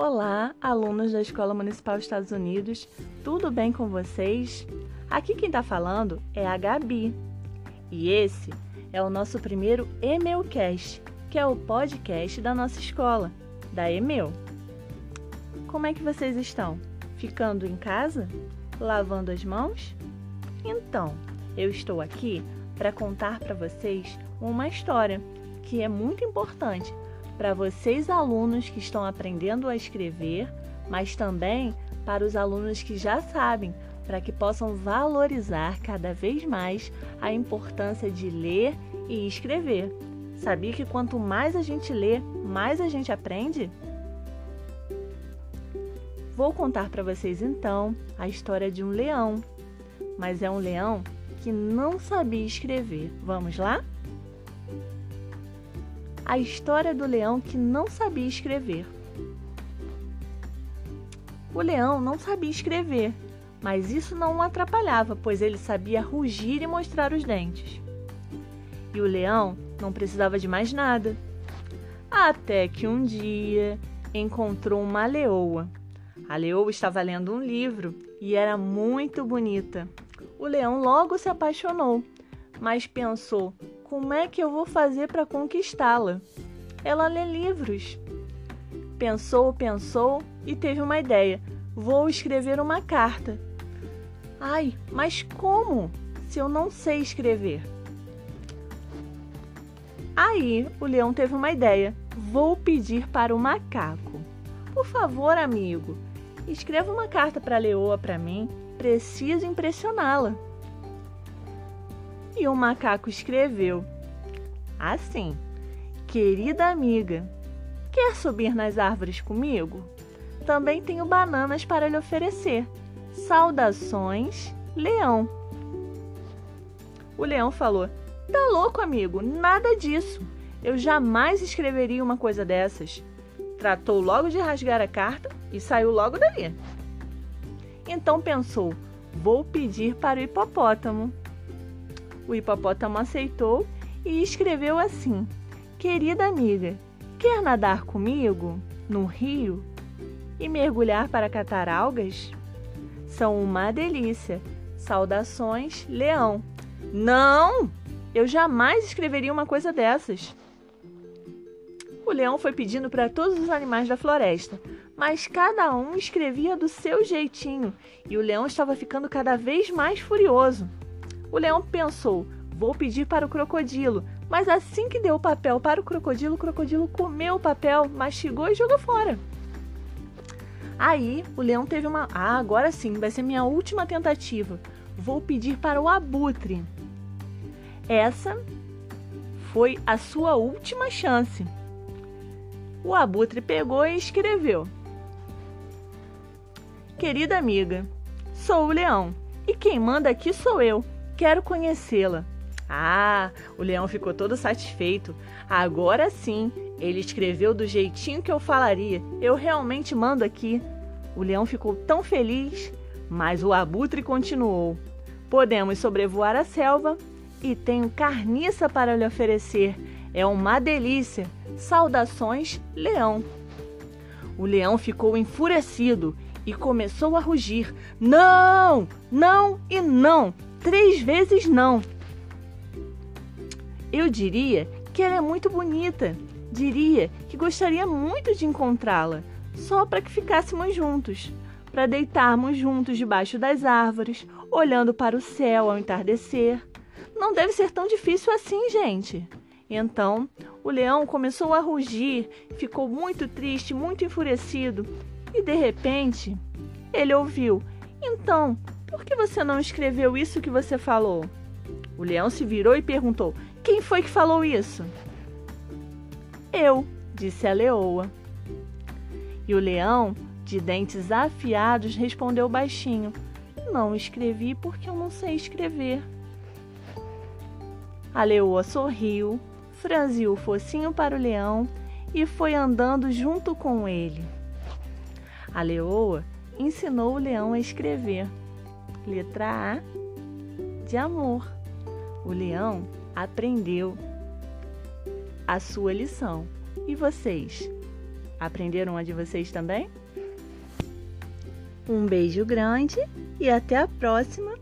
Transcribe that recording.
Olá, alunos da Escola Municipal Estados Unidos, tudo bem com vocês? Aqui quem está falando é a Gabi e esse é o nosso primeiro Emeulcast, que é o podcast da nossa escola, da Emeu. Como é que vocês estão? Ficando em casa? Lavando as mãos? Então, eu estou aqui para contar para vocês uma história que é muito importante para vocês alunos que estão aprendendo a escrever, mas também para os alunos que já sabem, para que possam valorizar cada vez mais a importância de ler e escrever. Sabia que quanto mais a gente lê, mais a gente aprende? Vou contar para vocês então a história de um leão, mas é um leão que não sabia escrever. Vamos lá? A história do leão que não sabia escrever. O leão não sabia escrever, mas isso não o atrapalhava, pois ele sabia rugir e mostrar os dentes. E o leão não precisava de mais nada. Até que um dia encontrou uma leoa. A leoa estava lendo um livro e era muito bonita. O leão logo se apaixonou, mas pensou como é que eu vou fazer para conquistá-la? Ela lê livros. Pensou, pensou e teve uma ideia. Vou escrever uma carta. Ai, mas como? Se eu não sei escrever. Aí o leão teve uma ideia. Vou pedir para o macaco. Por favor, amigo, escreva uma carta para a leoa para mim. Preciso impressioná-la. E o macaco escreveu assim: Querida amiga, quer subir nas árvores comigo? Também tenho bananas para lhe oferecer. Saudações, Leão. O leão falou: Tá louco, amigo? Nada disso. Eu jamais escreveria uma coisa dessas. Tratou logo de rasgar a carta e saiu logo dali. Então pensou: Vou pedir para o hipopótamo. O hipopótamo aceitou e escreveu assim: Querida amiga, quer nadar comigo no rio e mergulhar para catar algas? São uma delícia. Saudações, Leão. Não! Eu jamais escreveria uma coisa dessas. O leão foi pedindo para todos os animais da floresta, mas cada um escrevia do seu jeitinho e o leão estava ficando cada vez mais furioso. O leão pensou: vou pedir para o crocodilo. Mas assim que deu o papel para o crocodilo, o crocodilo comeu o papel, mastigou e jogou fora. Aí o leão teve uma. Ah, agora sim, vai ser minha última tentativa. Vou pedir para o abutre. Essa foi a sua última chance. O abutre pegou e escreveu: Querida amiga, sou o leão e quem manda aqui sou eu. Quero conhecê-la. Ah, o leão ficou todo satisfeito. Agora sim, ele escreveu do jeitinho que eu falaria. Eu realmente mando aqui. O leão ficou tão feliz, mas o abutre continuou. Podemos sobrevoar a selva e tenho carniça para lhe oferecer. É uma delícia. Saudações, leão. O leão ficou enfurecido e começou a rugir: Não, não e não! Três vezes não! Eu diria que ela é muito bonita. Diria que gostaria muito de encontrá-la, só para que ficássemos juntos, para deitarmos juntos debaixo das árvores, olhando para o céu ao entardecer. Não deve ser tão difícil assim, gente. Então, o leão começou a rugir, ficou muito triste, muito enfurecido, e de repente, ele ouviu: Então, por que você não escreveu isso que você falou? O leão se virou e perguntou: Quem foi que falou isso? Eu, disse a leoa. E o leão, de dentes afiados, respondeu baixinho: Não escrevi porque eu não sei escrever. A leoa sorriu, franziu o focinho para o leão e foi andando junto com ele. A leoa ensinou o leão a escrever. Letra A de amor o leão aprendeu a sua lição. E vocês? Aprenderam a de vocês também? Um beijo grande e até a próxima